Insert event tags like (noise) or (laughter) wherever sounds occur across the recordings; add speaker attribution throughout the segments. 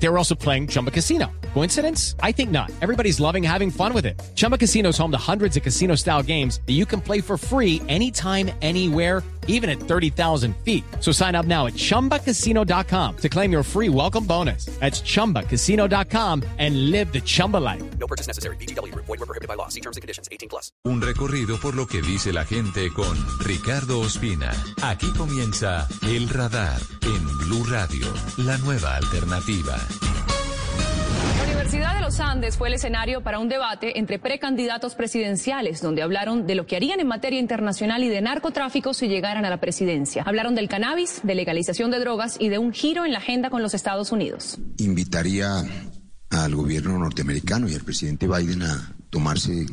Speaker 1: They were also playing Chumba Casino. Coincidence? I think not. Everybody's loving having fun with it. Chumba Casino is home to hundreds of casino style games that you can play for free anytime, anywhere, even at 30,000 feet. So sign up now at chumbacasino.com to claim your free welcome bonus. That's chumbacasino.com and live the Chumba life.
Speaker 2: No purchase necessary. BGW. Void were prohibited by law. See terms and conditions. 18 plus.
Speaker 3: Un recorrido por lo que dice la gente con Ricardo Ospina. Aquí comienza El Radar en Blue Radio, la nueva alternativa.
Speaker 4: La Universidad de los Andes fue el escenario para un debate entre precandidatos presidenciales, donde hablaron de lo que harían en materia internacional y de narcotráfico si llegaran a la presidencia. Hablaron del cannabis, de legalización de drogas y de un giro en la agenda con los Estados Unidos.
Speaker 5: Invitaría al gobierno norteamericano y al presidente Biden a tomarse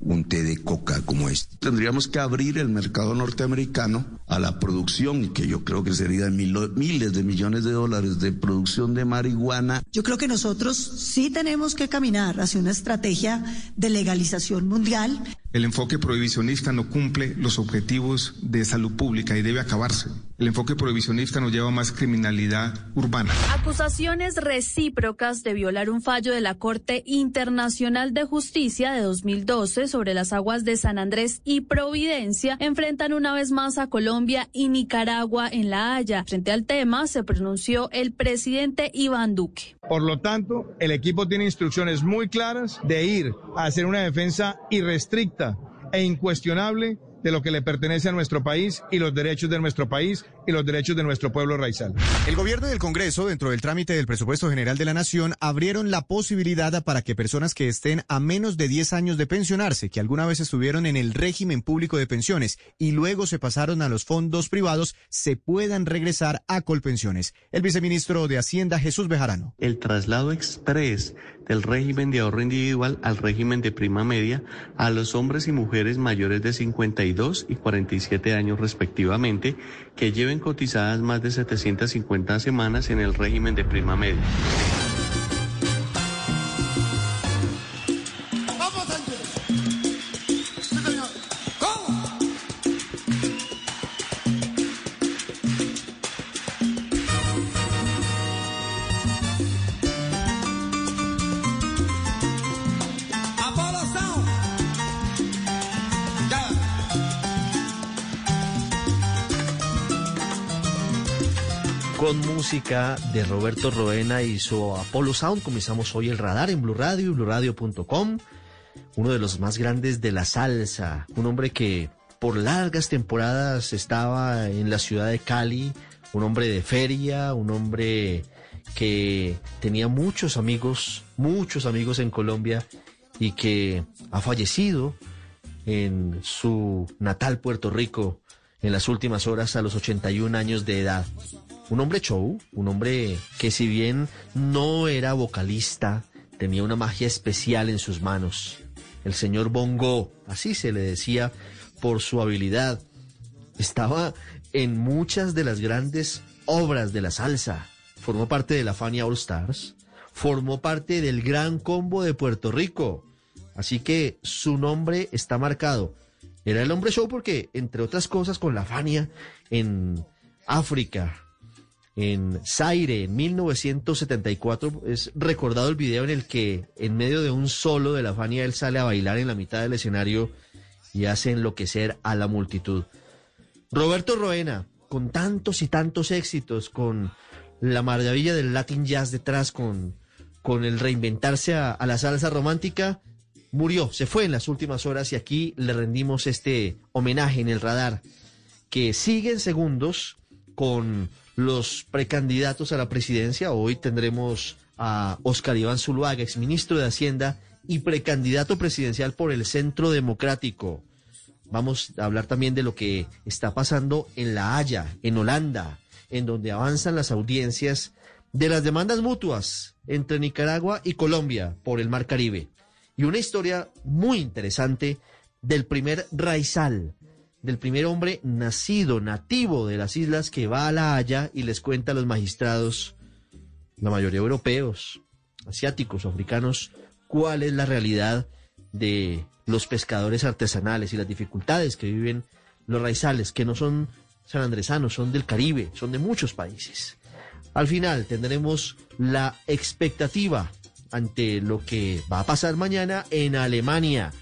Speaker 5: un té de coca como este.
Speaker 6: Tendríamos que abrir el mercado norteamericano a la producción, que yo creo que sería de mil- miles de millones de dólares de producción de marihuana.
Speaker 7: Yo creo que nosotros sí tenemos que caminar hacia una estrategia de legalización mundial.
Speaker 8: El enfoque prohibicionista no cumple los objetivos de salud pública y debe acabarse. El enfoque prohibicionista nos lleva a más criminalidad urbana.
Speaker 9: Acusaciones recíprocas de violar un fallo de la Corte Internacional de Justicia de 2012 sobre las aguas de San Andrés y Providencia enfrentan una vez más a Colombia y Nicaragua en La Haya. Frente al tema se pronunció el presidente Iván Duque.
Speaker 10: Por lo tanto, el equipo tiene instrucciones muy claras de ir a hacer una defensa irrestricta e incuestionable de lo que le pertenece a nuestro país y los derechos de nuestro país y los derechos de nuestro pueblo raizal.
Speaker 11: El gobierno y el Congreso, dentro del trámite del presupuesto general de la Nación, abrieron la posibilidad para que personas que estén a menos de 10 años de pensionarse, que alguna vez estuvieron en el régimen público de pensiones y luego se pasaron a los fondos privados, se puedan regresar a Colpensiones. El viceministro de Hacienda, Jesús Bejarano.
Speaker 12: el traslado express del régimen de ahorro individual al régimen de prima media a los hombres y mujeres mayores de 52 y 47 años respectivamente que lleven cotizadas más de 750 semanas en el régimen de prima media.
Speaker 13: Con música de Roberto Roena y su Apollo Sound comenzamos hoy el radar en Blue Radio y BlueRadio.com. Uno de los más grandes de la salsa, un hombre que por largas temporadas estaba en la ciudad de Cali, un hombre de feria, un hombre que tenía muchos amigos, muchos amigos en Colombia y que ha fallecido en su natal Puerto Rico en las últimas horas a los 81 años de edad. Un hombre show, un hombre que si bien no era vocalista, tenía una magia especial en sus manos. El señor Bongo, así se le decía por su habilidad. Estaba en muchas de las grandes obras de la salsa. Formó parte de la Fania All Stars. Formó parte del Gran Combo de Puerto Rico. Así que su nombre está marcado. Era el hombre show porque, entre otras cosas, con la Fania en África, en Zaire, en 1974, es recordado el video en el que, en medio de un solo de la Fania, él sale a bailar en la mitad del escenario y hace enloquecer a la multitud. Roberto Roena, con tantos y tantos éxitos, con la maravilla del Latin Jazz detrás, con, con el reinventarse a, a la salsa romántica, murió, se fue en las últimas horas y aquí le rendimos este homenaje en el radar, que sigue en segundos con los precandidatos a la presidencia. Hoy tendremos a Oscar Iván Zuluaga, exministro de Hacienda y precandidato presidencial por el Centro Democrático. Vamos a hablar también de lo que está pasando en La Haya, en Holanda, en donde avanzan las audiencias de las demandas mutuas entre Nicaragua y Colombia por el Mar Caribe. Y una historia muy interesante del primer raizal, del primer hombre nacido, nativo de las islas que va a La Haya y les cuenta a los magistrados, la mayoría europeos, asiáticos, africanos, cuál es la realidad de los pescadores artesanales y las dificultades que viven los raizales, que no son sanandresanos, son del Caribe, son de muchos países. Al final tendremos la expectativa ante lo que va a pasar mañana en Alemania,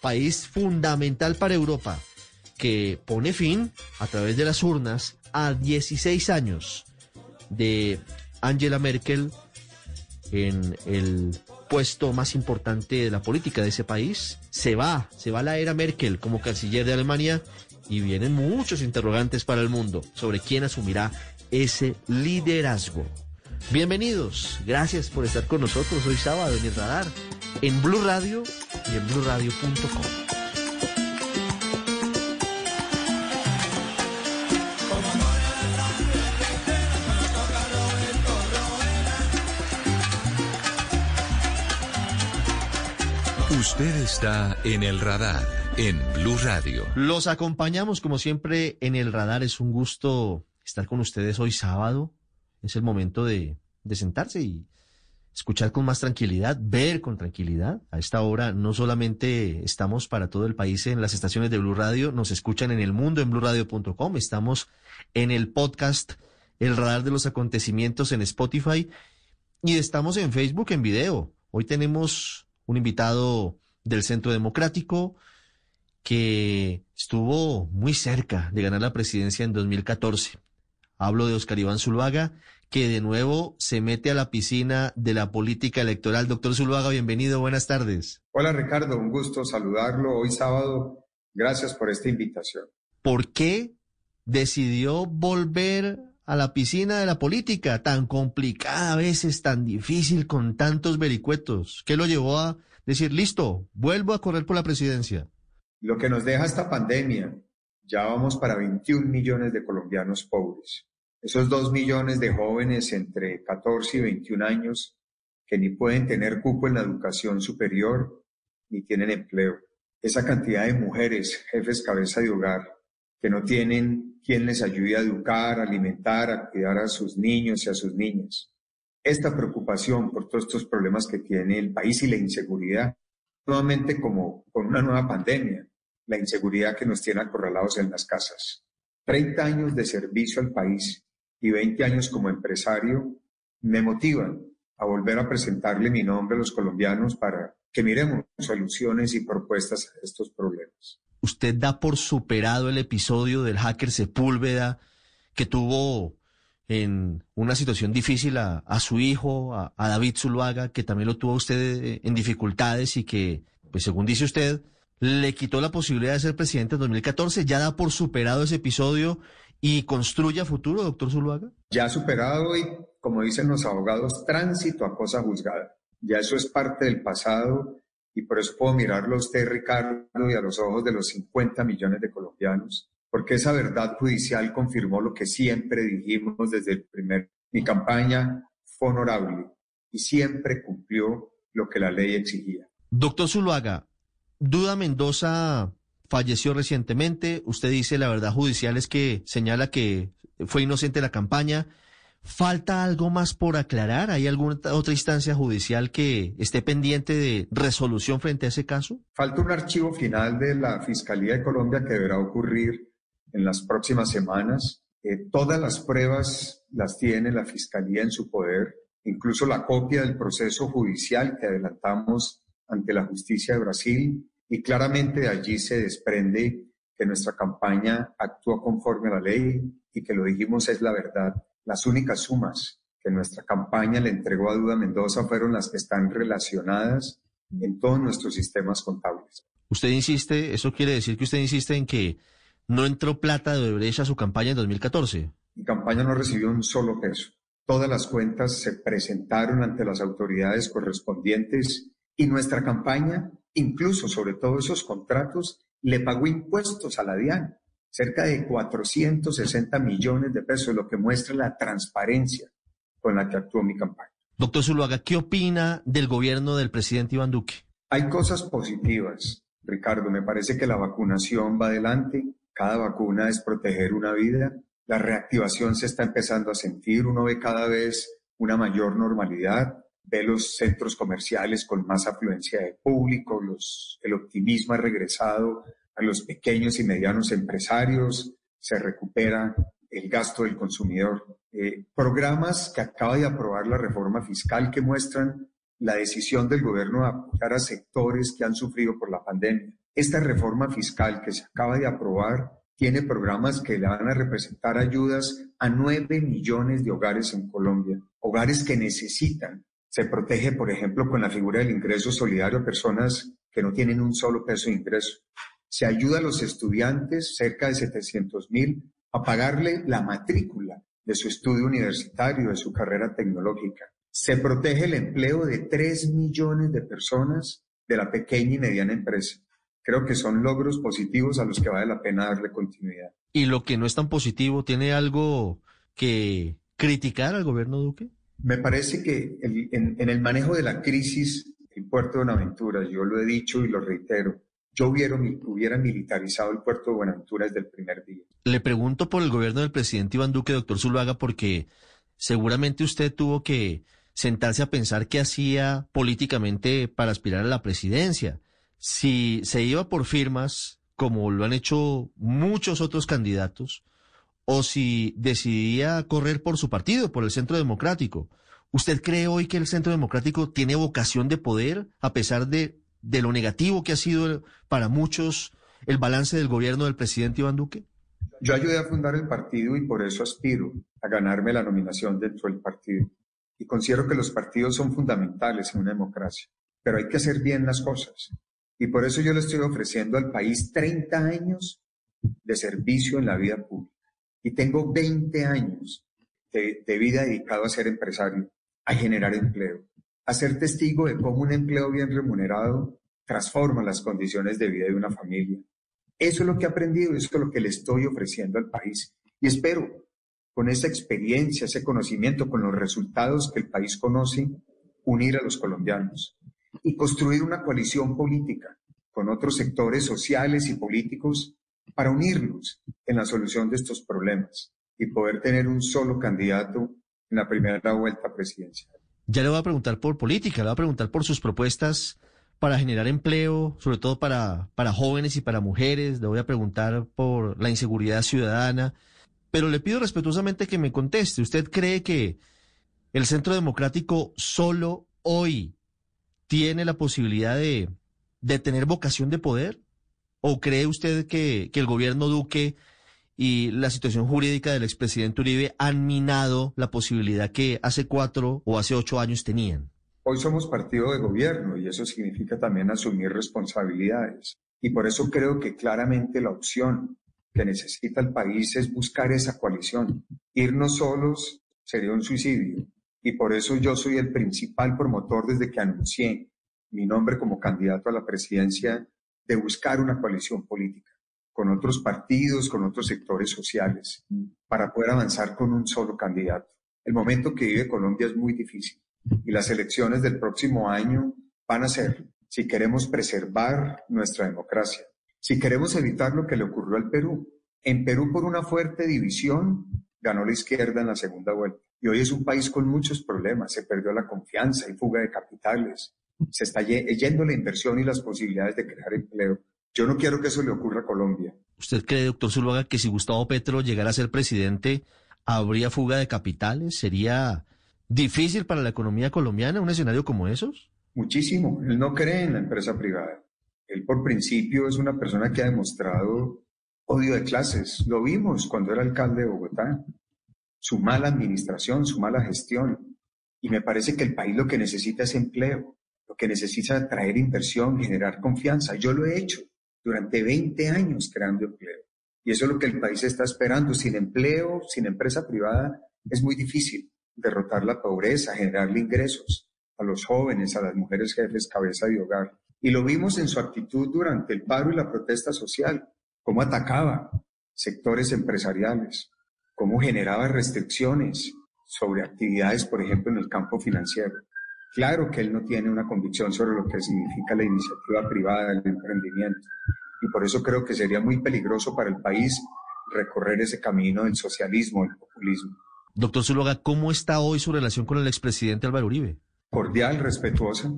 Speaker 13: país fundamental para Europa, que pone fin a través de las urnas a 16 años de Angela Merkel en el puesto más importante de la política de ese país. Se va, se va la era Merkel como canciller de Alemania y vienen muchos interrogantes para el mundo sobre quién asumirá ese liderazgo. Bienvenidos, gracias por estar con nosotros hoy sábado en el radar, en Blue Radio y en BlueRadio.com.
Speaker 3: Usted está en el radar en Blue Radio.
Speaker 13: Los acompañamos como siempre en el radar. Es un gusto estar con ustedes hoy sábado. Es el momento de, de sentarse y escuchar con más tranquilidad, ver con tranquilidad. A esta hora no solamente estamos para todo el país en las estaciones de Blue Radio, nos escuchan en el mundo en bluradio.com, estamos en el podcast El Radar de los Acontecimientos en Spotify y estamos en Facebook en video. Hoy tenemos un invitado del Centro Democrático que estuvo muy cerca de ganar la presidencia en 2014. Hablo de Oscar Iván Zuluaga, que de nuevo se mete a la piscina de la política electoral. Doctor Zuluaga, bienvenido, buenas tardes.
Speaker 14: Hola Ricardo, un gusto saludarlo hoy sábado. Gracias por esta invitación.
Speaker 13: ¿Por qué decidió volver a la piscina de la política, tan complicada a veces, tan difícil, con tantos vericuetos? ¿Qué lo llevó a decir, listo, vuelvo a correr por la presidencia?
Speaker 14: Lo que nos deja esta pandemia, ya vamos para 21 millones de colombianos pobres. Esos 2 millones de jóvenes entre 14 y 21 años que ni pueden tener cupo en la educación superior ni tienen empleo. Esa cantidad de mujeres, jefes cabeza de hogar, que no tienen quien les ayude a educar, a alimentar, a cuidar a sus niños y a sus niñas. Esta preocupación por todos estos problemas que tiene el país y la inseguridad, nuevamente como con una nueva pandemia, la inseguridad que nos tiene acorralados en las casas. 30 años de servicio al país y 20 años como empresario me motivan a volver a presentarle mi nombre a los colombianos para que miremos soluciones y propuestas a estos problemas
Speaker 13: usted da por superado el episodio del hacker Sepúlveda que tuvo en una situación difícil a, su hijo, a, David Zuluaga, que también lo tuvo usted eh, en dificultades y que, pues según dice usted, le quitó la posibilidad de ser presidente en 2014. ¿Ya da por superado ese episodio y construye a futuro, doctor Zuluaga?
Speaker 14: Ya superado y, como dicen los abogados, tránsito a cosa juzgada. Ya eso es parte del pasado y por eso puedo mirarlo a usted, Ricardo, y a los ojos de los 50 millones de colombianos, porque esa verdad judicial confirmó lo que siempre dijimos desde el primer. Mi campaña fue honorable y siempre cumplió lo que la ley exigía.
Speaker 13: Doctor Zuluaga, Duda Mendoza falleció recientemente. Usted dice la verdad judicial es que señala que fue inocente la campaña. ¿Falta algo más por aclarar? ¿Hay alguna otra instancia judicial que esté pendiente de resolución frente a ese caso?
Speaker 14: Falta un archivo final de la Fiscalía de Colombia que deberá ocurrir en las próximas semanas. Eh, todas las pruebas las tiene la Fiscalía en su poder, incluso la copia del proceso judicial que adelantamos ante la justicia de Brasil y claramente de allí se desprende que nuestra campaña actuó conforme a la ley y que lo dijimos es la verdad. Las únicas sumas que nuestra campaña le entregó a Duda Mendoza fueron las que están relacionadas en todos nuestros sistemas contables.
Speaker 13: Usted insiste, eso quiere decir que usted insiste en que no entró plata de Odebrecht a su campaña en 2014.
Speaker 14: Mi campaña no recibió un solo peso. Todas las cuentas se presentaron ante las autoridades correspondientes y nuestra campaña, incluso sobre todos esos contratos, le pagó impuestos a la DIAN cerca de 460 millones de pesos, lo que muestra la transparencia con la que actuó mi campaña.
Speaker 13: Doctor Zuluaga, ¿qué opina del gobierno del presidente Iván Duque?
Speaker 14: Hay cosas positivas, Ricardo. Me parece que la vacunación va adelante. Cada vacuna es proteger una vida. La reactivación se está empezando a sentir. Uno ve cada vez una mayor normalidad. ve los centros comerciales con más afluencia de público, los, el optimismo ha regresado a los pequeños y medianos empresarios, se recupera el gasto del consumidor. Eh, programas que acaba de aprobar la reforma fiscal que muestran la decisión del gobierno de apoyar a sectores que han sufrido por la pandemia. Esta reforma fiscal que se acaba de aprobar tiene programas que le van a representar ayudas a nueve millones de hogares en Colombia, hogares que necesitan. Se protege, por ejemplo, con la figura del ingreso solidario a personas que no tienen un solo peso de ingreso. Se ayuda a los estudiantes, cerca de 700 mil, a pagarle la matrícula de su estudio universitario, de su carrera tecnológica. Se protege el empleo de 3 millones de personas de la pequeña y mediana empresa. Creo que son logros positivos a los que vale la pena darle continuidad.
Speaker 13: ¿Y lo que no es tan positivo tiene algo que criticar al gobierno Duque?
Speaker 14: Me parece que en, en el manejo de la crisis, el puerto de Buenaventura, yo lo he dicho y lo reitero, yo hubiera, militarizado el puerto de Buenaventura desde el primer día.
Speaker 13: Le pregunto por el gobierno del presidente Iván Duque, doctor Zuluaga, porque seguramente usted tuvo que sentarse a pensar qué hacía políticamente para aspirar a la presidencia. Si se iba por firmas, como lo han hecho muchos otros candidatos, o si decidía correr por su partido, por el Centro Democrático. ¿Usted cree hoy que el Centro Democrático tiene vocación de poder, a pesar de de lo negativo que ha sido para muchos el balance del gobierno del presidente Iván Duque?
Speaker 14: Yo ayudé a fundar el partido y por eso aspiro a ganarme la nominación dentro del partido. Y considero que los partidos son fundamentales en una democracia, pero hay que hacer bien las cosas. Y por eso yo le estoy ofreciendo al país 30 años de servicio en la vida pública. Y tengo 20 años de, de vida dedicado a ser empresario, a generar empleo, a ser testigo de cómo un empleo bien remunerado transforma las condiciones de vida de una familia. Eso es lo que he aprendido, eso es lo que le estoy ofreciendo al país. Y espero, con esa experiencia, ese conocimiento, con los resultados que el país conoce, unir a los colombianos y construir una coalición política con otros sectores sociales y políticos para unirnos en la solución de estos problemas y poder tener un solo candidato en la primera vuelta presidencial.
Speaker 13: Ya le voy a preguntar por política, le voy a preguntar por sus propuestas para generar empleo, sobre todo para, para jóvenes y para mujeres, le voy a preguntar por la inseguridad ciudadana, pero le pido respetuosamente que me conteste. ¿Usted cree que el Centro Democrático solo hoy tiene la posibilidad de, de tener vocación de poder? ¿O cree usted que, que el gobierno Duque y la situación jurídica del expresidente Uribe han minado la posibilidad que hace cuatro o hace ocho años tenían.
Speaker 14: Hoy somos partido de gobierno y eso significa también asumir responsabilidades. Y por eso creo que claramente la opción que necesita el país es buscar esa coalición. Irnos solos sería un suicidio. Y por eso yo soy el principal promotor desde que anuncié mi nombre como candidato a la presidencia de buscar una coalición política con otros partidos, con otros sectores sociales, para poder avanzar con un solo candidato. El momento que vive Colombia es muy difícil y las elecciones del próximo año van a ser si queremos preservar nuestra democracia, si queremos evitar lo que le ocurrió al Perú. En Perú, por una fuerte división, ganó la izquierda en la segunda vuelta. Y hoy es un país con muchos problemas. Se perdió la confianza y fuga de capitales. Se está yendo la inversión y las posibilidades de crear empleo. Yo no quiero que eso le ocurra a Colombia.
Speaker 13: ¿Usted cree, doctor Zuluaga, que si Gustavo Petro llegara a ser presidente, habría fuga de capitales? ¿Sería difícil para la economía colombiana un escenario como esos?
Speaker 14: Muchísimo. Él no cree en la empresa privada. Él por principio es una persona que ha demostrado odio de clases. Lo vimos cuando era alcalde de Bogotá. Su mala administración, su mala gestión. Y me parece que el país lo que necesita es empleo, lo que necesita es atraer inversión, generar confianza. Yo lo he hecho durante 20 años creando empleo. Y eso es lo que el país está esperando. Sin empleo, sin empresa privada, es muy difícil derrotar la pobreza, generarle ingresos a los jóvenes, a las mujeres jefes, cabeza de hogar. Y lo vimos en su actitud durante el paro y la protesta social, cómo atacaba sectores empresariales, cómo generaba restricciones sobre actividades, por ejemplo, en el campo financiero. Claro que él no tiene una convicción sobre lo que significa la iniciativa privada, el emprendimiento. Y por eso creo que sería muy peligroso para el país recorrer ese camino del socialismo, del populismo.
Speaker 13: Doctor Zuluaga, ¿cómo está hoy su relación con el expresidente Álvaro Uribe?
Speaker 14: cordial, respetuosa,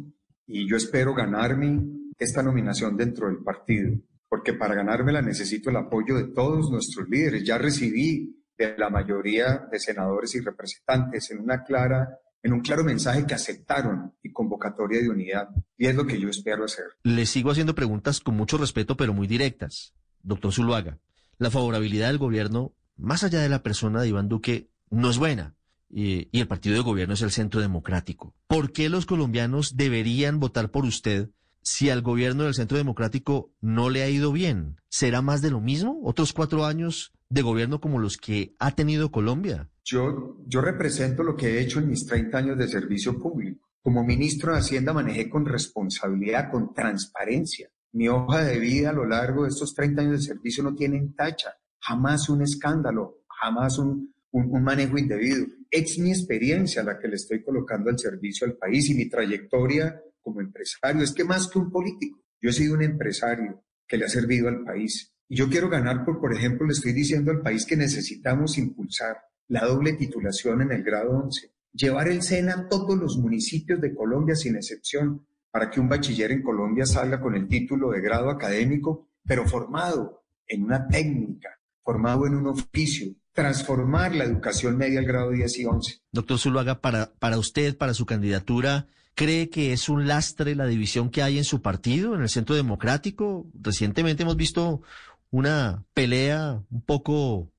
Speaker 14: y yo espero ganarme esta nominación dentro del partido, porque para ganármela necesito el apoyo de todos nuestros líderes. Ya recibí de la mayoría de senadores y representantes en una clara en un claro mensaje que aceptaron convocatoria de unidad. Y es lo que yo espero hacer.
Speaker 13: Le sigo haciendo preguntas con mucho respeto, pero muy directas. Doctor Zuluaga, la favorabilidad del gobierno, más allá de la persona de Iván Duque, no es buena. Y, y el partido de gobierno es el centro democrático. ¿Por qué los colombianos deberían votar por usted si al gobierno del centro democrático no le ha ido bien? ¿Será más de lo mismo? ¿Otros cuatro años de gobierno como los que ha tenido Colombia?
Speaker 14: Yo, yo represento lo que he hecho en mis 30 años de servicio público. Como ministro de Hacienda manejé con responsabilidad, con transparencia. Mi hoja de vida a lo largo de estos 30 años de servicio no tiene tacha. Jamás un escándalo, jamás un, un, un manejo indebido. Es mi experiencia la que le estoy colocando al servicio al país y mi trayectoria como empresario. Es que más que un político, yo he sido un empresario que le ha servido al país. Y yo quiero ganar por, por ejemplo, le estoy diciendo al país que necesitamos impulsar la doble titulación en el grado 11, llevar el SENA a todos los municipios de Colombia sin excepción, para que un bachiller en Colombia salga con el título de grado académico, pero formado en una técnica, formado en un oficio, transformar la educación media al grado 10 y 11.
Speaker 13: Doctor Zuluaga, para, para usted, para su candidatura, ¿cree que es un lastre la división que hay en su partido, en el Centro Democrático? Recientemente hemos visto una pelea un poco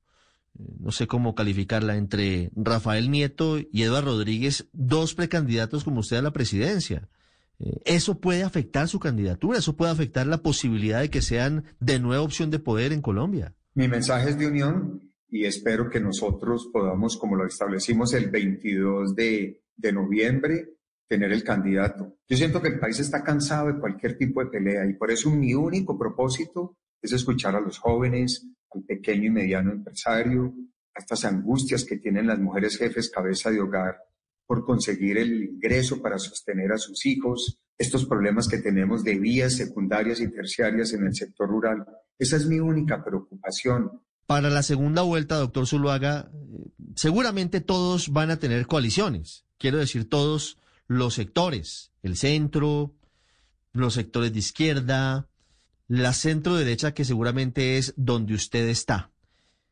Speaker 13: no sé cómo calificarla, entre Rafael Nieto y Eduardo Rodríguez, dos precandidatos como usted a la presidencia. Eh, ¿Eso puede afectar su candidatura? ¿Eso puede afectar la posibilidad de que sean de nueva opción de poder en Colombia?
Speaker 14: Mi mensaje es de unión y espero que nosotros podamos, como lo establecimos el 22 de, de noviembre, tener el candidato. Yo siento que el país está cansado de cualquier tipo de pelea y por eso mi único propósito es escuchar a los jóvenes, al pequeño y mediano empresario, a estas angustias que tienen las mujeres jefes cabeza de hogar por conseguir el ingreso para sostener a sus hijos, estos problemas que tenemos de vías secundarias y terciarias en el sector rural. Esa es mi única preocupación.
Speaker 13: Para la segunda vuelta, doctor Zuluaga, seguramente todos van a tener coaliciones. Quiero decir, todos los sectores, el centro, los sectores de izquierda, la centro derecha, que seguramente es donde usted está.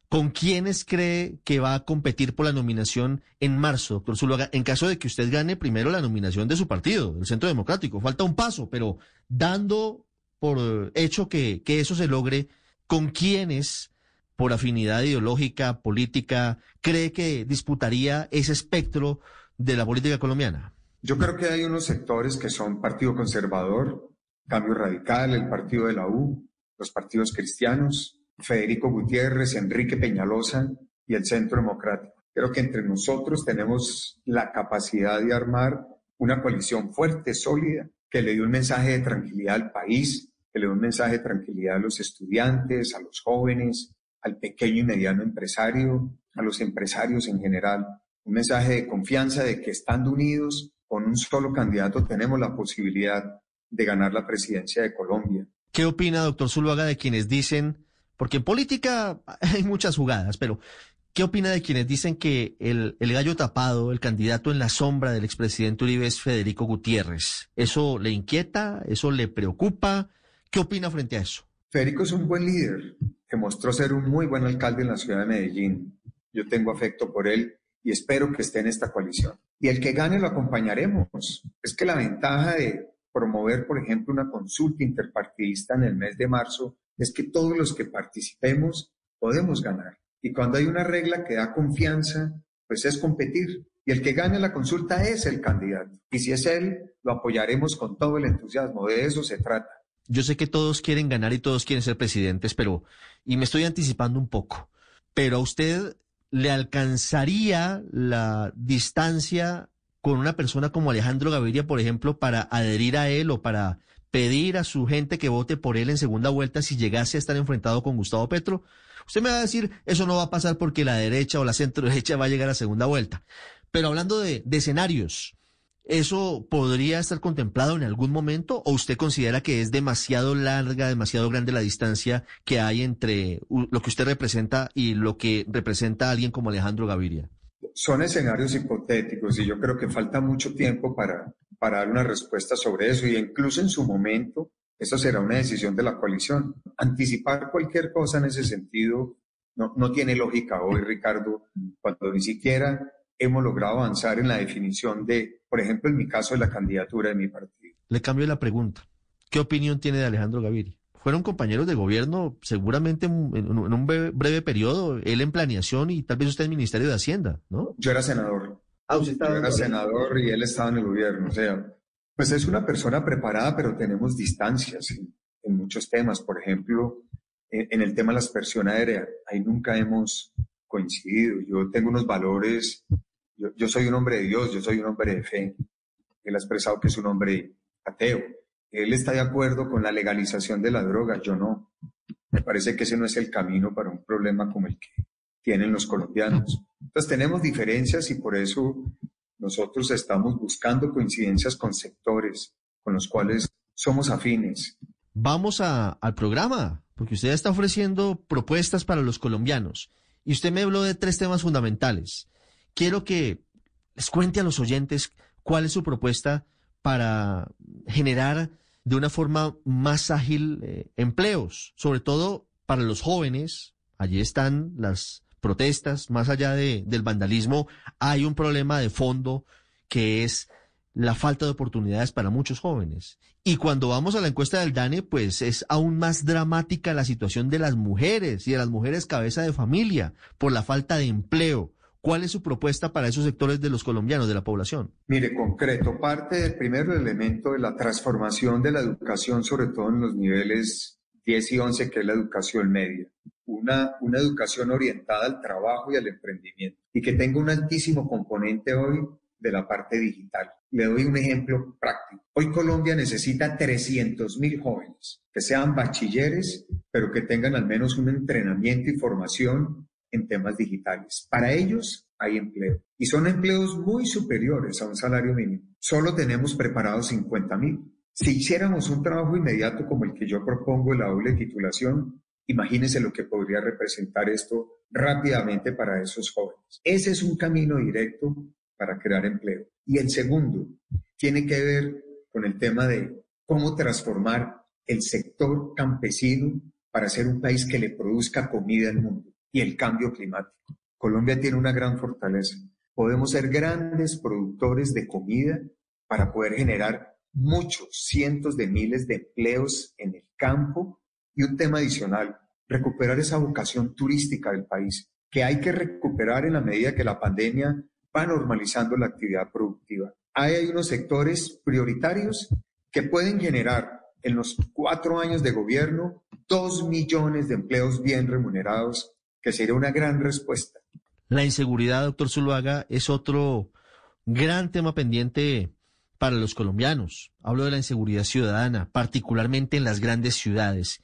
Speaker 13: ¿Con quiénes cree que va a competir por la nominación en marzo, doctor Zuluaga? En caso de que usted gane primero la nominación de su partido, el Centro Democrático. Falta un paso, pero dando por hecho que, que eso se logre, ¿con quiénes, por afinidad ideológica, política, cree que disputaría ese espectro de la política colombiana?
Speaker 14: Yo creo que hay unos sectores que son Partido Conservador, Cambio Radical, el Partido de la U, los partidos cristianos, Federico Gutiérrez, Enrique Peñalosa y el Centro Democrático. Creo que entre nosotros tenemos la capacidad de armar una coalición fuerte, sólida, que le dé un mensaje de tranquilidad al país, que le dé un mensaje de tranquilidad a los estudiantes, a los jóvenes, al pequeño y mediano empresario, a los empresarios en general. Un mensaje de confianza de que estando unidos con un solo candidato tenemos la posibilidad de ganar la presidencia de Colombia.
Speaker 13: ¿Qué opina, doctor Zuluaga, de quienes dicen, porque en política (laughs) hay muchas jugadas, pero ¿qué opina de quienes dicen que el, el gallo tapado, el candidato en la sombra del expresidente Uribe es Federico Gutiérrez? ¿Eso le inquieta? ¿Eso le preocupa? ¿Qué opina frente a eso?
Speaker 14: Federico es un buen líder que mostró ser un muy buen alcalde en la ciudad de Medellín. Yo tengo afecto por él y espero que esté en esta coalición. Y el que gane lo acompañaremos. Es que la ventaja de, promover, por ejemplo, una consulta interpartidista en el mes de marzo es que todos los que participemos podemos ganar. Y cuando hay una regla que da confianza, pues es competir. Y el que gane la consulta es el candidato. Y si es él, lo apoyaremos con todo el entusiasmo. De eso se trata.
Speaker 13: Yo sé que todos quieren ganar y todos quieren ser presidentes, pero, y me estoy anticipando un poco, pero a usted le alcanzaría la distancia con una persona como Alejandro Gaviria, por ejemplo, para adherir a él o para pedir a su gente que vote por él en segunda vuelta si llegase a estar enfrentado con Gustavo Petro? Usted me va a decir, eso no va a pasar porque la derecha o la centro derecha va a llegar a segunda vuelta. Pero hablando de, escenarios, ¿eso podría estar contemplado en algún momento o usted considera que es demasiado larga, demasiado grande la distancia que hay entre lo que usted representa y lo que representa a alguien como Alejandro Gaviria?
Speaker 14: Son escenarios hipotéticos y yo creo que falta mucho tiempo para, para dar una respuesta sobre eso y incluso en su momento eso será una decisión de la coalición. Anticipar cualquier cosa en ese sentido no, no tiene lógica hoy, Ricardo, cuando ni siquiera hemos logrado avanzar en la definición de, por ejemplo, en mi caso, de la candidatura de mi partido.
Speaker 13: Le cambio la pregunta. ¿Qué opinión tiene de Alejandro Gaviria? Fueron compañeros de gobierno seguramente en un breve, periodo, él en planeación y tal vez usted en Ministerio de Hacienda, ¿no?
Speaker 14: Yo era senador. Ah, usted estaba Yo era senador y él estaba en el gobierno. O sea, pues es una persona preparada, pero tenemos distancias en, en muchos temas. Por ejemplo, en, el tema de la aspersión aérea, ahí nunca hemos coincidido. Yo tengo unos valores, yo, yo soy un hombre de Dios, yo soy un hombre de fe. Él ha expresado que es un hombre ateo él está de acuerdo con la legalización de la droga, yo no. Me parece que ese no es el camino para un problema como el que tienen los colombianos. Entonces tenemos diferencias y por eso nosotros estamos buscando coincidencias con sectores con los cuales somos afines.
Speaker 13: Vamos al programa, porque usted está ofreciendo propuestas para los colombianos y usted me habló de tres temas fundamentales. Quiero que les cuente a los oyentes cuál es su propuesta para generar de una forma más ágil eh, empleos, sobre todo para los jóvenes. Allí están las protestas, más allá de, del vandalismo, hay un problema de fondo que es la falta de oportunidades para muchos jóvenes. Y cuando vamos a la encuesta del DANE, pues es aún más dramática la situación de las mujeres y de las mujeres cabeza de familia por la falta de empleo. ¿Cuál es su propuesta para esos sectores de los colombianos, de la población?
Speaker 14: Mire, concreto, parte del primer elemento de la transformación de la educación, sobre todo en los niveles 10 y 11, que es la educación media. Una, una educación orientada al trabajo y al emprendimiento y que tenga un altísimo componente hoy de la parte digital. Le doy un ejemplo práctico. Hoy Colombia necesita 300 mil jóvenes que sean bachilleres, pero que tengan al menos un entrenamiento y formación en temas digitales. Para ellos hay empleo y son empleos muy superiores a un salario mínimo. Solo tenemos preparados 50 mil. Si hiciéramos un trabajo inmediato como el que yo propongo, la doble titulación, imagínense lo que podría representar esto rápidamente para esos jóvenes. Ese es un camino directo para crear empleo. Y el segundo tiene que ver con el tema de cómo transformar el sector campesino para ser un país que le produzca comida al mundo y el cambio climático. Colombia tiene una gran fortaleza. Podemos ser grandes productores de comida para poder generar muchos, cientos de miles de empleos en el campo y un tema adicional, recuperar esa vocación turística del país, que hay que recuperar en la medida que la pandemia va normalizando la actividad productiva. hay unos sectores prioritarios que pueden generar en los cuatro años de gobierno dos millones de empleos bien remunerados que sería una gran respuesta.
Speaker 13: La inseguridad, doctor Zuluaga, es otro gran tema pendiente para los colombianos. Hablo de la inseguridad ciudadana, particularmente en las grandes ciudades.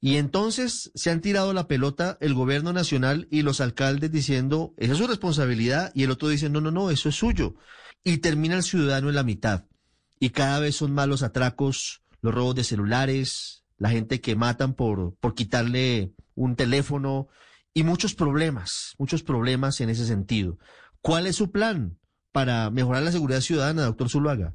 Speaker 13: Y entonces se han tirado la pelota el gobierno nacional y los alcaldes diciendo, esa es su responsabilidad, y el otro dice, no, no, no, eso es suyo. Y termina el ciudadano en la mitad. Y cada vez son más los atracos, los robos de celulares, la gente que matan por, por quitarle un teléfono, y muchos problemas, muchos problemas en ese sentido. ¿Cuál es su plan para mejorar la seguridad ciudadana, doctor Zuluaga?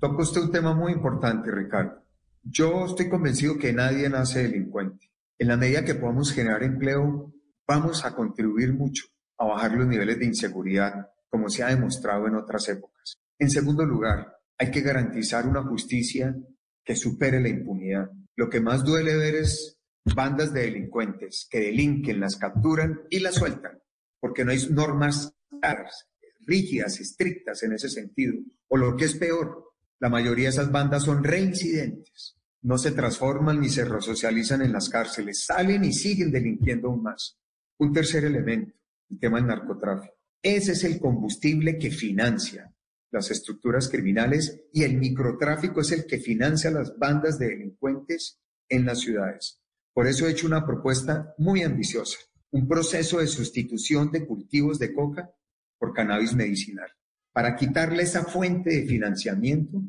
Speaker 14: Toca usted un tema muy importante, Ricardo. Yo estoy convencido que nadie nace delincuente. En la medida que podamos generar empleo, vamos a contribuir mucho a bajar los niveles de inseguridad, como se ha demostrado en otras épocas. En segundo lugar, hay que garantizar una justicia que supere la impunidad. Lo que más duele ver es bandas de delincuentes que delinquen, las capturan y las sueltan, porque no hay normas claras, rígidas, estrictas en ese sentido. O lo que es peor, la mayoría de esas bandas son reincidentes, no se transforman ni se resocializan en las cárceles, salen y siguen delinquiendo aún más. Un tercer elemento, el tema del narcotráfico. Ese es el combustible que financia las estructuras criminales y el microtráfico es el que financia las bandas de delincuentes en las ciudades. Por eso he hecho una propuesta muy ambiciosa, un proceso de sustitución de cultivos de coca por cannabis medicinal, para quitarle esa fuente de financiamiento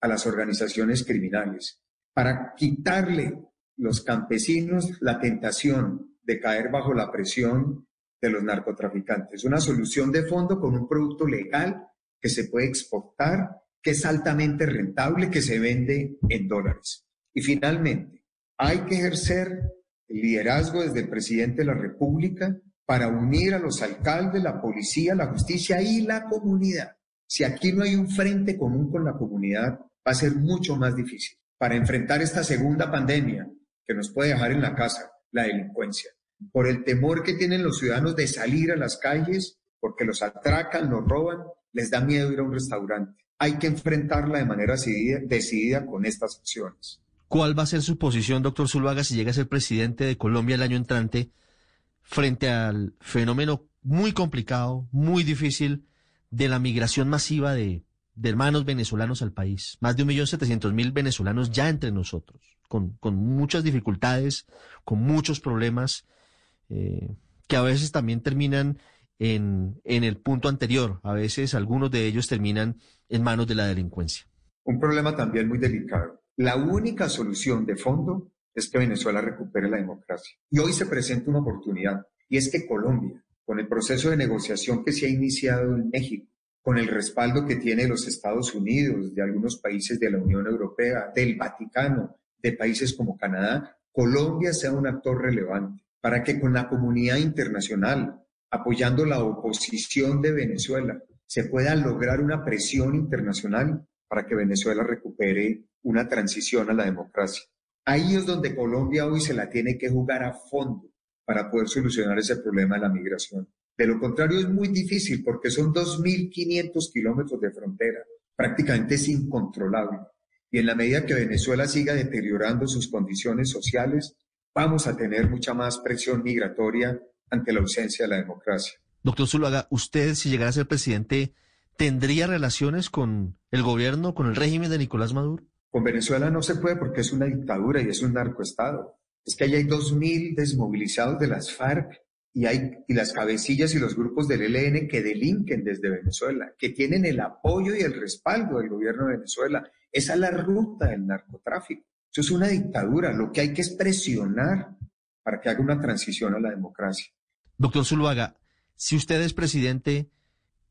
Speaker 14: a las organizaciones criminales, para quitarle los campesinos la tentación de caer bajo la presión de los narcotraficantes. Una solución de fondo con un producto legal que se puede exportar, que es altamente rentable, que se vende en dólares. Y finalmente, hay que ejercer el liderazgo desde el presidente de la República para unir a los alcaldes, la policía, la justicia y la comunidad. Si aquí no hay un frente común con la comunidad, va a ser mucho más difícil para enfrentar esta segunda pandemia que nos puede dejar en la casa, la delincuencia por el temor que tienen los ciudadanos de salir a las calles, porque los atracan, los roban, les da miedo ir a un restaurante. Hay que enfrentarla de manera decidida, con estas acciones.
Speaker 13: ¿Cuál va a ser su posición, doctor Zuluaga, si llega a ser presidente de Colombia el año entrante frente al fenómeno muy complicado, muy difícil de la migración masiva de, hermanos venezolanos al país? Más de un millón setecientos mil venezolanos ya entre nosotros, con, muchas dificultades, con muchos problemas eh, que a veces también terminan en, en el punto anterior. A veces algunos de ellos terminan en manos de la delincuencia.
Speaker 14: Un problema también muy delicado. La única solución de fondo es que Venezuela recupere la democracia. Y hoy se presenta una oportunidad, y es que Colombia, con el proceso de negociación que se ha iniciado en México, con el respaldo que tiene los Estados Unidos, de algunos países de la Unión Europea, del Vaticano, de países como Canadá, Colombia sea un actor relevante para que con la comunidad internacional, apoyando la oposición de Venezuela, se pueda lograr una presión internacional para que Venezuela recupere una transición a la democracia. Ahí es donde Colombia hoy se la tiene que jugar a fondo para poder solucionar ese problema de la migración. De lo contrario es muy difícil porque son 2.500 kilómetros de frontera, prácticamente es incontrolable. Y en la medida que Venezuela siga deteriorando sus condiciones sociales, vamos a tener mucha más presión migratoria ante la ausencia de la democracia.
Speaker 13: Doctor Zuluaga, usted si llegara a ser presidente, ¿tendría relaciones con el gobierno, con el régimen de Nicolás Maduro?
Speaker 14: Con Venezuela no se puede porque es una dictadura y es un narcoestado. Es que ahí hay 2.000 desmovilizados de las FARC y hay y las cabecillas y los grupos del ELN que delinquen desde Venezuela, que tienen el apoyo y el respaldo del gobierno de Venezuela. Esa es la ruta del narcotráfico. Eso es una dictadura. Lo que hay que es presionar para que haga una transición a la democracia.
Speaker 13: Doctor Zuluaga, si usted es presidente,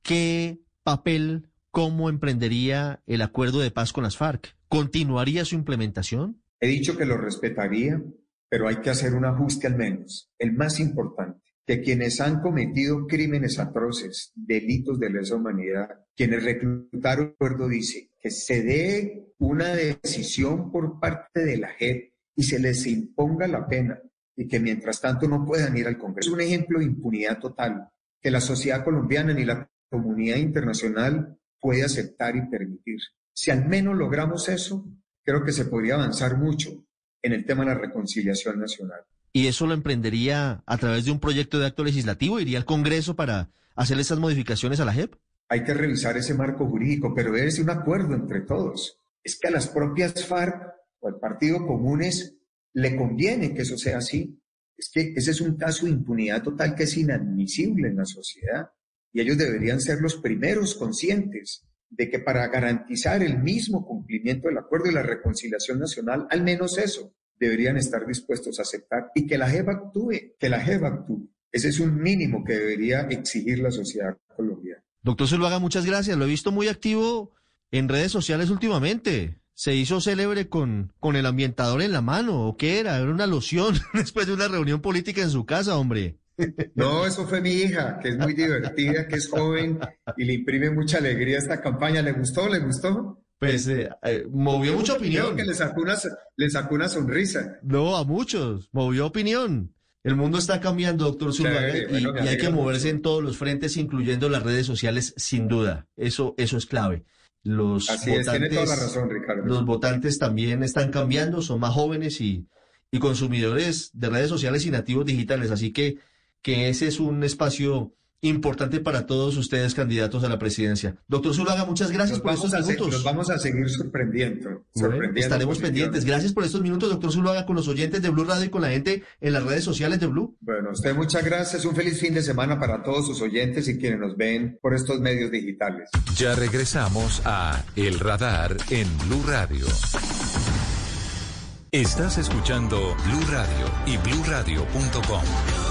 Speaker 13: ¿qué papel, cómo emprendería el acuerdo de paz con las FARC? ¿Continuaría su implementación?
Speaker 14: He dicho que lo respetaría, pero hay que hacer un ajuste al menos, el más importante, que quienes han cometido crímenes atroces, delitos de lesa humanidad, quienes reclutaron el acuerdo dice que se dé una decisión por parte de la JEP y se les imponga la pena y que mientras tanto no puedan ir al Congreso. Es un ejemplo de impunidad total que la sociedad colombiana ni la comunidad internacional puede aceptar y permitir. Si al menos logramos eso, creo que se podría avanzar mucho en el tema de la reconciliación nacional.
Speaker 13: ¿Y eso lo emprendería a través de un proyecto de acto legislativo? ¿Iría al Congreso para hacer esas modificaciones a la JEP?
Speaker 14: Hay que revisar ese marco jurídico, pero debe ser un acuerdo entre todos es que a las propias FARC o al Partido Comunes le conviene que eso sea así. Es que ese es un caso de impunidad total que es inadmisible en la sociedad. Y ellos deberían ser los primeros conscientes de que para garantizar el mismo cumplimiento del acuerdo y la reconciliación nacional, al menos eso, deberían estar dispuestos a aceptar y que la JEP actúe, que la JEP actúe. Ese es un mínimo que debería exigir la sociedad colombiana.
Speaker 13: Doctor Zuluaga, muchas gracias. Lo he visto muy activo en redes sociales últimamente. Se hizo célebre con, con el ambientador en la mano, ¿o qué era? Era una loción (laughs) después de una reunión política en su casa, hombre.
Speaker 14: No, eso fue mi hija, que es muy divertida, que es joven y le imprime mucha alegría esta campaña. ¿Le gustó? ¿Le gustó?
Speaker 13: Pues eh, eh, movió mucha opinión.
Speaker 14: Creo que le sacó, una, le sacó una sonrisa.
Speaker 13: No, a muchos. Movió opinión. El mundo está cambiando, doctor Zuluaga, y, y, hay que moverse en todos los frentes, incluyendo las redes sociales, sin duda. Eso, eso es clave. Los votantes, Los votantes también están cambiando, son más jóvenes y, y consumidores de redes sociales y nativos digitales. Así que, que ese es un espacio importante para todos ustedes candidatos a la presidencia. Doctor Zulaga, muchas gracias por estos minutos.
Speaker 14: Nos vamos a seguir sorprendiendo.
Speaker 13: estaremos pendientes. Gracias por estos minutos, doctor Zulaga, con los oyentes de Blue Radio y con la gente en las redes sociales de Blue.
Speaker 14: Bueno, usted muchas gracias. Un feliz fin de semana para todos sus oyentes y quienes nos ven por estos medios digitales.
Speaker 3: Ya regresamos a El Radar en Blue Radio. Estás escuchando Blue Radio y bluradio.com.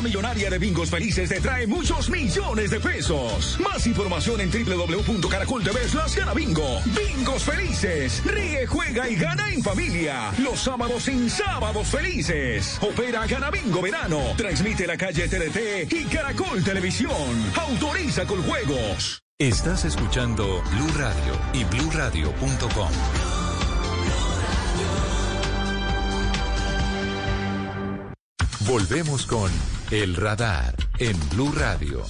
Speaker 15: Millonaria de Bingos Felices te trae muchos millones de pesos. Más información en www.caracoltv slash bingo. Bingos Felices. Ríe, juega y gana en familia. Los sábados sin sábados felices. Opera Gana Bingo Verano. Transmite la calle TDT y Caracol Televisión. Autoriza con juegos.
Speaker 3: Estás escuchando Blue Radio y bluradio.com. Volvemos con El Radar en Blue Radio.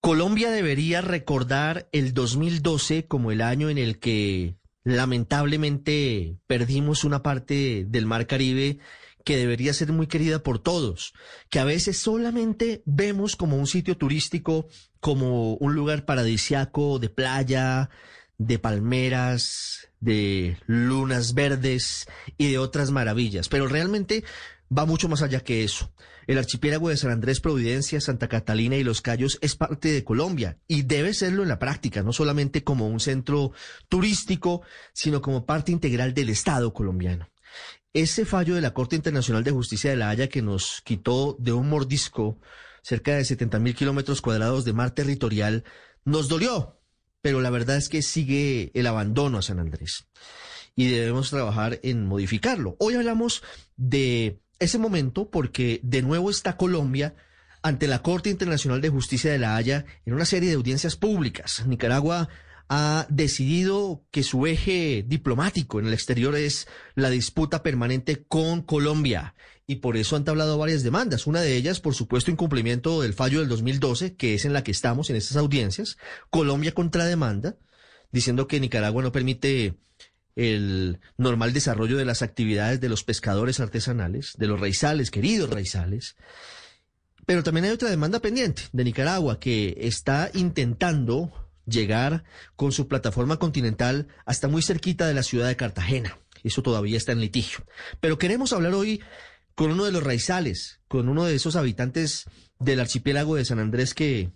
Speaker 13: Colombia debería recordar el 2012 como el año en el que lamentablemente perdimos una parte del Mar Caribe que debería ser muy querida por todos, que a veces solamente vemos como un sitio turístico, como un lugar paradisiaco de playa, de palmeras, de lunas verdes y de otras maravillas, pero realmente va mucho más allá que eso. El archipiélago de San Andrés, Providencia, Santa Catalina y Los Cayos es parte de Colombia y debe serlo en la práctica, no solamente como un centro turístico, sino como parte integral del Estado colombiano. Ese fallo de la Corte Internacional de Justicia de la Haya que nos quitó de un mordisco cerca de 70 mil kilómetros cuadrados de mar territorial nos dolió, pero la verdad es que sigue el abandono a San Andrés y debemos trabajar en modificarlo. Hoy hablamos de ese momento porque de nuevo está Colombia ante la Corte Internacional de Justicia de la Haya en una serie de audiencias públicas. Nicaragua ha decidido que su eje diplomático en el exterior es la disputa permanente con Colombia y por eso han tablado varias demandas. Una de ellas, por supuesto, incumplimiento del fallo del 2012, que es en la que estamos en estas audiencias. Colombia contrademanda, diciendo que Nicaragua no permite el normal desarrollo de las actividades de los pescadores artesanales, de los raizales, queridos raizales. Pero también hay otra demanda pendiente de Nicaragua que está intentando llegar con su plataforma continental hasta muy cerquita de la ciudad de Cartagena. Eso todavía está en litigio. Pero queremos hablar hoy con uno de los raizales, con uno de esos habitantes del archipiélago de San Andrés que,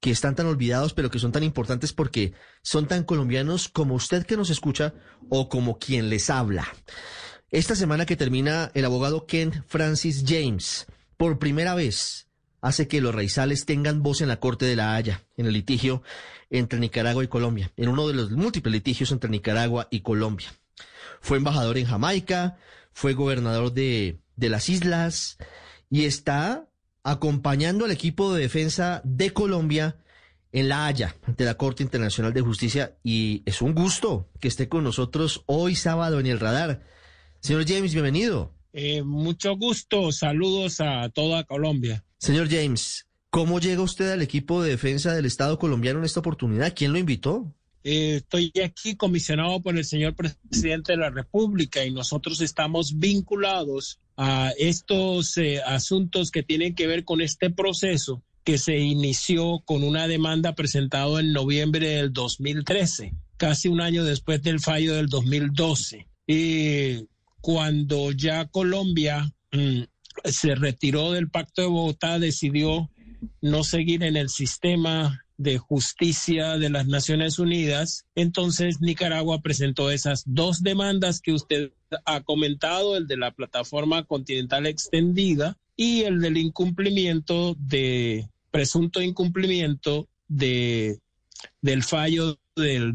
Speaker 13: que están tan olvidados, pero que son tan importantes porque son tan colombianos como usted que nos escucha o como quien les habla. Esta semana que termina, el abogado Ken Francis James, por primera vez, hace que los raizales tengan voz en la Corte de la Haya, en el litigio entre Nicaragua y Colombia, en uno de los múltiples litigios entre Nicaragua y Colombia. Fue embajador en Jamaica, fue gobernador de, de las islas y está acompañando al equipo de defensa de Colombia en La Haya, ante la Corte Internacional de Justicia, y es un gusto que esté con nosotros hoy sábado en el radar. Señor James, bienvenido.
Speaker 16: Eh, mucho gusto, saludos a toda Colombia.
Speaker 13: Señor James, ¿cómo llega usted al equipo de defensa del Estado colombiano en esta oportunidad? ¿Quién lo invitó?
Speaker 16: Eh, estoy aquí comisionado por el señor presidente de la República y nosotros estamos vinculados a estos eh, asuntos que tienen que ver con este proceso que se inició con una demanda presentada en noviembre del 2013, casi un año después del fallo del 2012. Y cuando ya Colombia mm, se retiró del Pacto de Bogotá, decidió no seguir en el sistema de justicia de las Naciones Unidas, entonces Nicaragua presentó esas dos demandas que usted ha comentado, el de la plataforma continental extendida y el del incumplimiento de presunto incumplimiento de del fallo del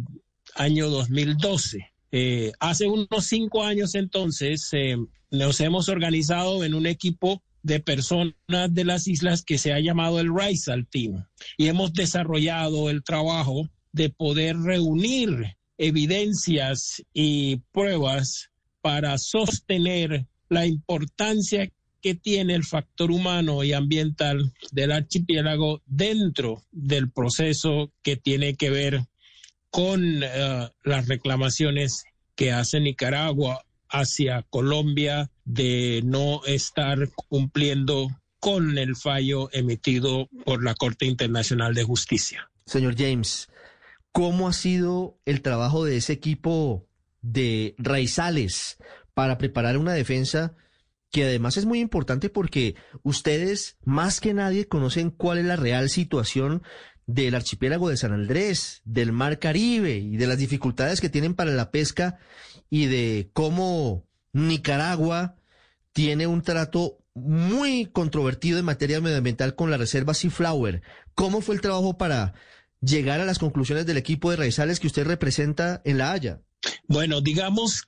Speaker 16: año 2012. Eh, hace unos cinco años entonces eh, nos hemos organizado en un equipo de personas de las islas que se ha llamado el RISAL Team. Y hemos desarrollado el trabajo de poder reunir evidencias y pruebas para sostener la importancia que tiene el factor humano y ambiental del archipiélago dentro del proceso que tiene que ver con uh, las reclamaciones que hace Nicaragua hacia Colombia de no estar cumpliendo con el fallo emitido por la Corte Internacional de Justicia.
Speaker 13: Señor James, ¿cómo ha sido el trabajo de ese equipo de raizales para preparar una defensa que además es muy importante porque ustedes más que nadie conocen cuál es la real situación del archipiélago de San Andrés, del Mar Caribe y de las dificultades que tienen para la pesca y de cómo Nicaragua tiene un trato muy controvertido en materia medioambiental con la reserva Seaflower. ¿Cómo fue el trabajo para llegar a las conclusiones del equipo de raizales que usted representa en La Haya?
Speaker 16: Bueno, digamos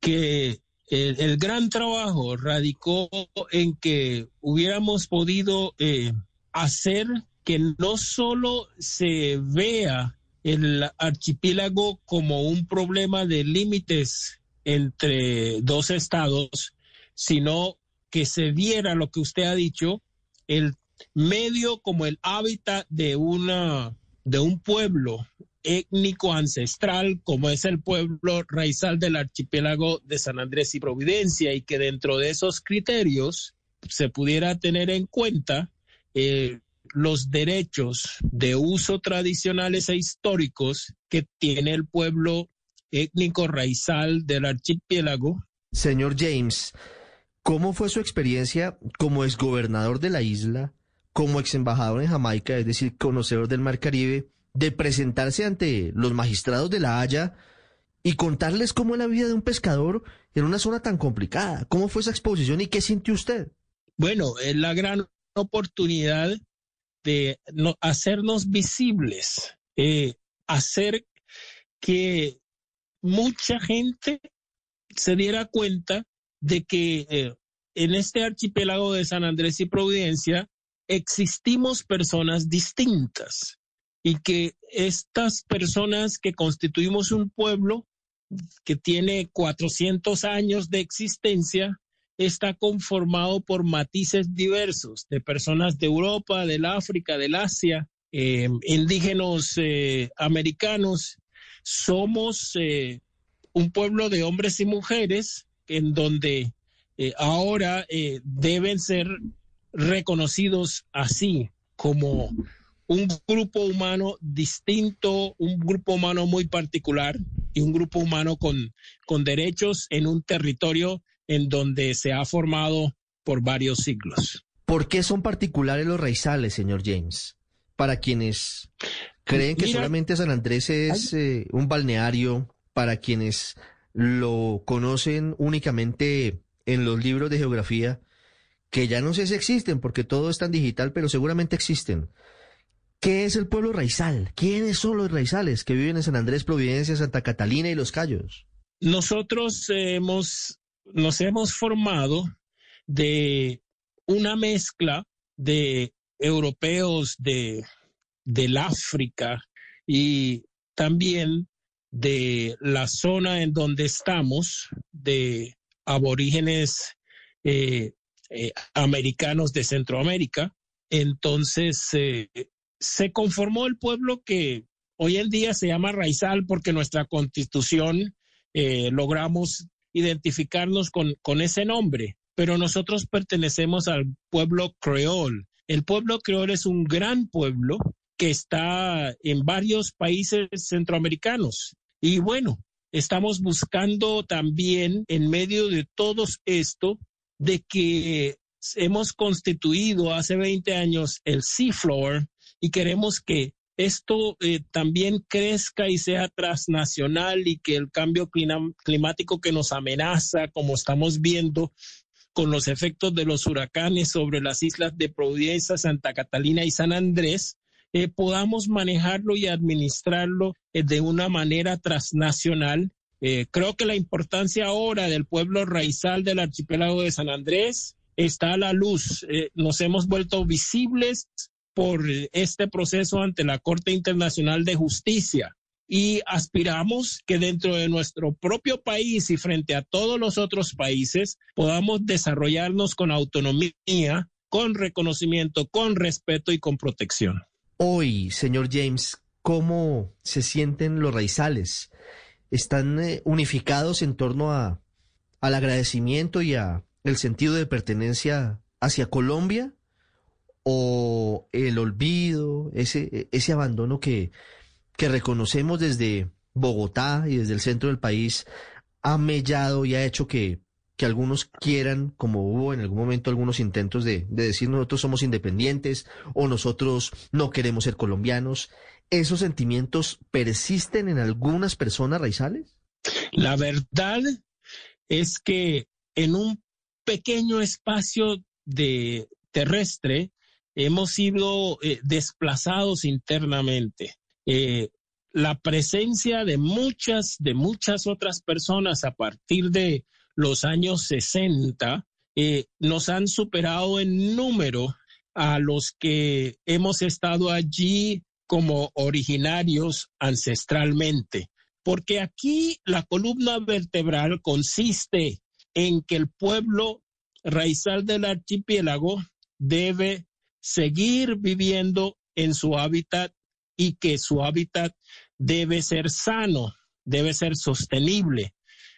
Speaker 16: que el, gran trabajo radicó en que hubiéramos podido eh, hacer que no solo se vea el archipiélago como un problema de límites entre dos estados, sino que se viera lo que usted ha dicho, el medio como el hábitat de una de un pueblo étnico ancestral como es el pueblo raizal del archipiélago de San Andrés y Providencia y que dentro de esos criterios se pudiera tener en cuenta eh, los derechos de uso tradicionales e históricos que tiene el pueblo étnico raizal del archipiélago.
Speaker 13: Señor James, ¿cómo fue su experiencia como exgobernador de la isla, como ex embajador en Jamaica, es decir, conocedor del Mar Caribe? de presentarse ante los magistrados de La Haya y contarles cómo es la vida de un pescador en una zona tan complicada. ¿Cómo fue esa exposición y qué sintió usted?
Speaker 16: Bueno, es la gran oportunidad de hacernos visibles, eh, hacer que mucha gente se diera cuenta de que eh, en este archipiélago de San Andrés y Providencia existimos personas distintas y que estas personas que constituimos un pueblo que tiene 400 años de existencia, está conformado por matices diversos de personas de Europa, del África, del Asia, eh, indígenas eh, americanos. Somos eh, un pueblo de hombres y mujeres en donde ahora deben ser reconocidos así como un grupo humano distinto, un grupo humano muy particular y un grupo humano con, con derechos en un territorio en donde se ha formado por varios siglos.
Speaker 13: ¿Por qué son particulares los raizales, señor James? Para quienes creen que solamente San Andrés es eh, un balneario, para quienes lo conocen únicamente en los libros de geografía, que ya no sé si existen porque todo es tan digital, pero seguramente existen. ¿Qué es el pueblo raizal? ¿Quiénes son los raizales que viven en San Andrés, Providencia, Santa Catalina y Los Cayos?
Speaker 16: Nosotros hemos, nos hemos formado de una mezcla de europeos de, del África y también de la zona en donde estamos, de aborígenes eh, eh, americanos de Centroamérica. Entonces, eh, se conformó el pueblo que hoy en día se llama Raizal porque nuestra constitución logramos identificarnos con, con ese nombre, pero nosotros pertenecemos al pueblo creol. El pueblo creol es un gran pueblo que está en varios países centroamericanos. Y bueno, estamos buscando también en medio de todo esto de que hemos constituido hace 20 años el Seafloor, y queremos que esto eh, también crezca y sea transnacional y que el cambio climático que nos amenaza, como estamos viendo con los efectos de los huracanes sobre las islas de Providencia, Santa Catalina y San Andrés, eh, podamos manejarlo y administrarlo eh, de una manera transnacional. creo que la importancia ahora del pueblo raizal del archipiélago de San Andrés está a la luz. nos hemos vuelto visibles por este proceso ante la Corte Internacional de Justicia. Y aspiramos que dentro de nuestro propio país y frente a todos los otros países podamos desarrollarnos con autonomía, con reconocimiento, con respeto y con protección.
Speaker 13: Hoy, señor James, ¿cómo se sienten los raizales están eh, unificados en torno a, al agradecimiento y a el sentido de pertenencia hacia Colombia o el olvido, ese, ese abandono que, que reconocemos desde Bogotá y desde el centro del país ha mellado y ha hecho que, que algunos quieran, como hubo en algún momento algunos intentos de, de decir nosotros somos independientes o nosotros no queremos ser colombianos, ¿esos sentimientos persisten en algunas personas raizales?
Speaker 16: La verdad es que en un pequeño espacio de terrestre hemos sido eh, desplazados internamente. Eh, la presencia de muchas, de muchas otras personas a partir de los años 60 eh, nos han superado en número a los que hemos estado allí como originarios ancestralmente. Porque aquí la columna vertebral consiste en que el pueblo raizal del archipiélago debe seguir viviendo en su hábitat y que su hábitat debe ser sano, debe ser sostenible,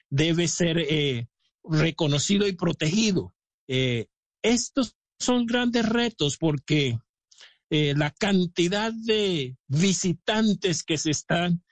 Speaker 16: debe ser eh, reconocido y protegido. Eh, estos son grandes retos porque eh, la cantidad de visitantes que se están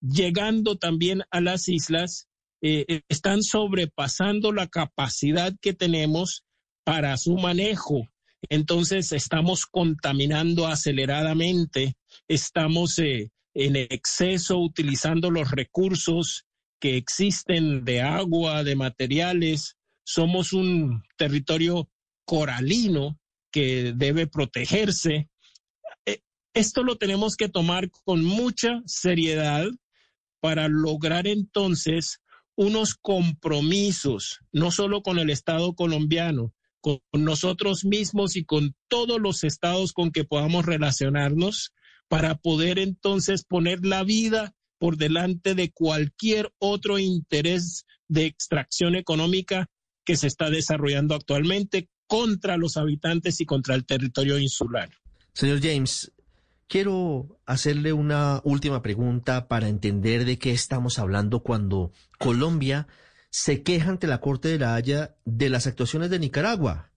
Speaker 16: llegando también a las islas están sobrepasando la capacidad que tenemos para su manejo. Entonces estamos contaminando aceleradamente, estamos eh, en exceso utilizando los recursos que existen de agua, de materiales. Somos un territorio coralino que debe protegerse. Eh, esto lo tenemos que tomar con mucha seriedad para lograr entonces unos compromisos, no solo con el Estado colombiano, con nosotros mismos y con todos los estados con que podamos relacionarnos para poder entonces poner la vida por delante de cualquier otro interés de extracción económica que se está desarrollando actualmente contra los habitantes y contra el territorio insular.
Speaker 13: Señor James, quiero hacerle una última pregunta para entender de qué estamos hablando cuando Colombia se queja ante la Corte de la Haya de las actuaciones de Nicaragua.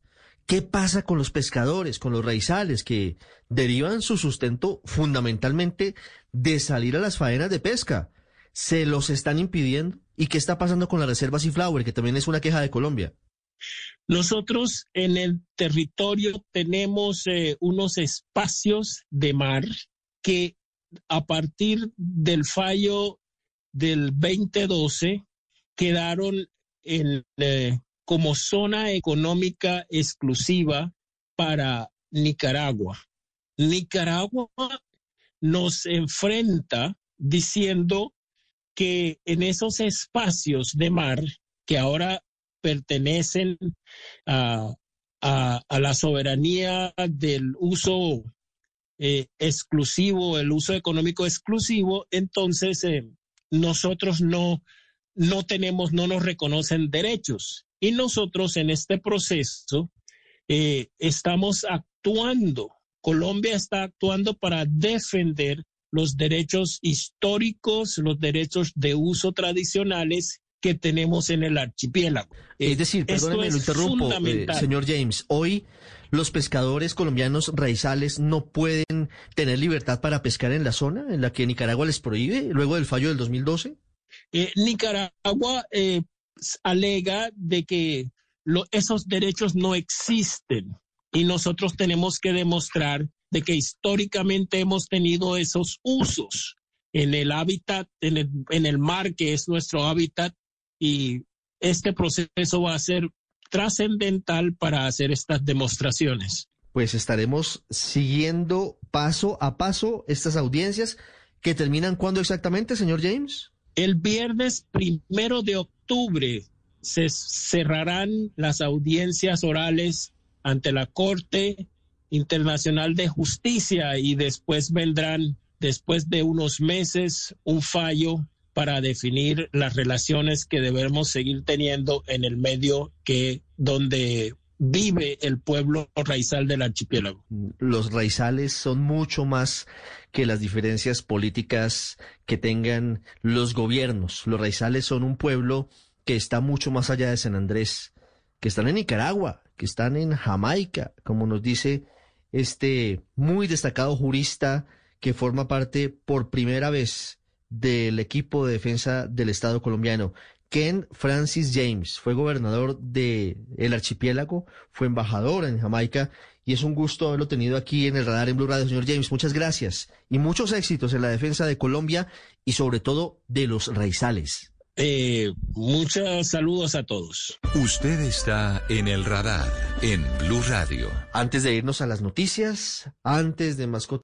Speaker 13: ¿Qué pasa con los pescadores, con los raizales que derivan su sustento fundamentalmente de salir a las faenas de pesca? ¿Se los están impidiendo? ¿Y qué está pasando con la reserva Seaflower, que también es una queja de Colombia?
Speaker 16: Nosotros en el territorio tenemos eh, unos espacios de mar que a partir del fallo del 2012 quedaron en, eh, como zona económica exclusiva para Nicaragua. Nicaragua nos enfrenta diciendo que en esos espacios de mar que ahora pertenecen a, la soberanía del uso eh, exclusivo, el uso económico exclusivo, entonces eh, nosotros no no tenemos, no nos reconocen derechos. Y nosotros en este proceso eh, estamos actuando, Colombia está actuando para defender los derechos históricos, los derechos de uso tradicionales que tenemos en el archipiélago.
Speaker 13: Es decir, perdóneme, lo interrumpo, eh, señor James. Hoy los pescadores colombianos raizales no pueden tener libertad para pescar en la zona en la que Nicaragua les prohíbe luego del fallo del 2012.
Speaker 16: Eh, Nicaragua eh, alega de que esos derechos no existen y nosotros tenemos que demostrar de que históricamente hemos tenido esos usos en el hábitat, en el, en el mar que es nuestro hábitat y este proceso va a ser trascendental para hacer estas demostraciones.
Speaker 13: Pues estaremos siguiendo paso a paso estas audiencias que terminan cuándo exactamente, señor James?
Speaker 16: El viernes primero de octubre se cerrarán las audiencias orales ante la Corte Internacional de Justicia y después vendrán, después de unos meses, un fallo para definir las relaciones que debemos seguir teniendo en el medio que donde vive el pueblo raizal del archipiélago.
Speaker 13: Los raizales son mucho más que las diferencias políticas que tengan los gobiernos. Los raizales son un pueblo que está mucho más allá de San Andrés, que están en Nicaragua, que están en Jamaica, como nos dice este muy destacado jurista que forma parte por primera vez del equipo de defensa del Estado colombiano. Ken Francis James fue gobernador del el archipiélago, fue embajador en Jamaica y es un gusto haberlo tenido aquí en el radar en Blue Radio, señor James. Muchas gracias y muchos éxitos en la defensa de Colombia y sobre todo de los raizales.
Speaker 16: Eh, muchos saludos a todos.
Speaker 3: Usted está en el radar en Blue Radio.
Speaker 13: Antes de irnos a las noticias, antes de mascotas.